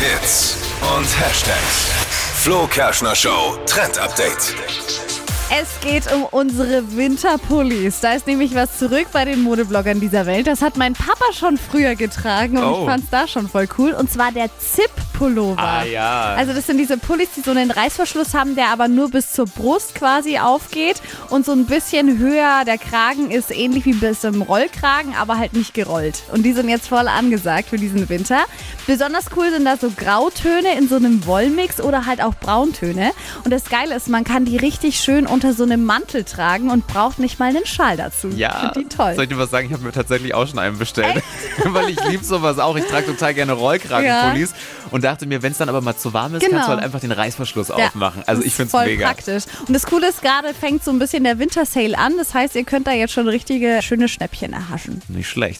Hits und Hashtags. Flo Kerschner Show Trend Update. Es geht um unsere Winterpullis. Da ist nämlich was zurück bei den Modebloggern dieser Welt. Das hat mein Papa schon früher getragen und Oh. ich fand's da schon voll cool. Und zwar der Zip-Pullover. Ah, ja. Also das sind diese Pullis, die so einen Reißverschluss haben, der aber nur bis zur Brust quasi aufgeht und so ein bisschen höher. Der Kragen ist ähnlich wie bis zum Rollkragen, aber halt nicht gerollt. Und die sind jetzt voll angesagt für diesen Winter. Besonders cool sind da so Grautöne in so einem Wollmix oder halt auch Brauntöne. Und das Geile ist, man kann die richtig schön unter so einem Mantel tragen und braucht nicht mal einen Schal dazu. Ja, Ich find die toll. soll ich dir was sagen? Ich habe mir tatsächlich auch schon einen bestellt. Weil ich liebe sowas auch. Ich trage total gerne Rollkragenpullis und dachte mir, wenn es dann aber mal zu warm ist, Genau. kannst du halt einfach den Reißverschluss Ja, aufmachen. Also ich finde es mega. praktisch. Und das Coole ist, gerade fängt so ein bisschen der Wintersale an. Das heißt, ihr könnt da jetzt schon richtige schöne Schnäppchen erhaschen. Nicht schlecht.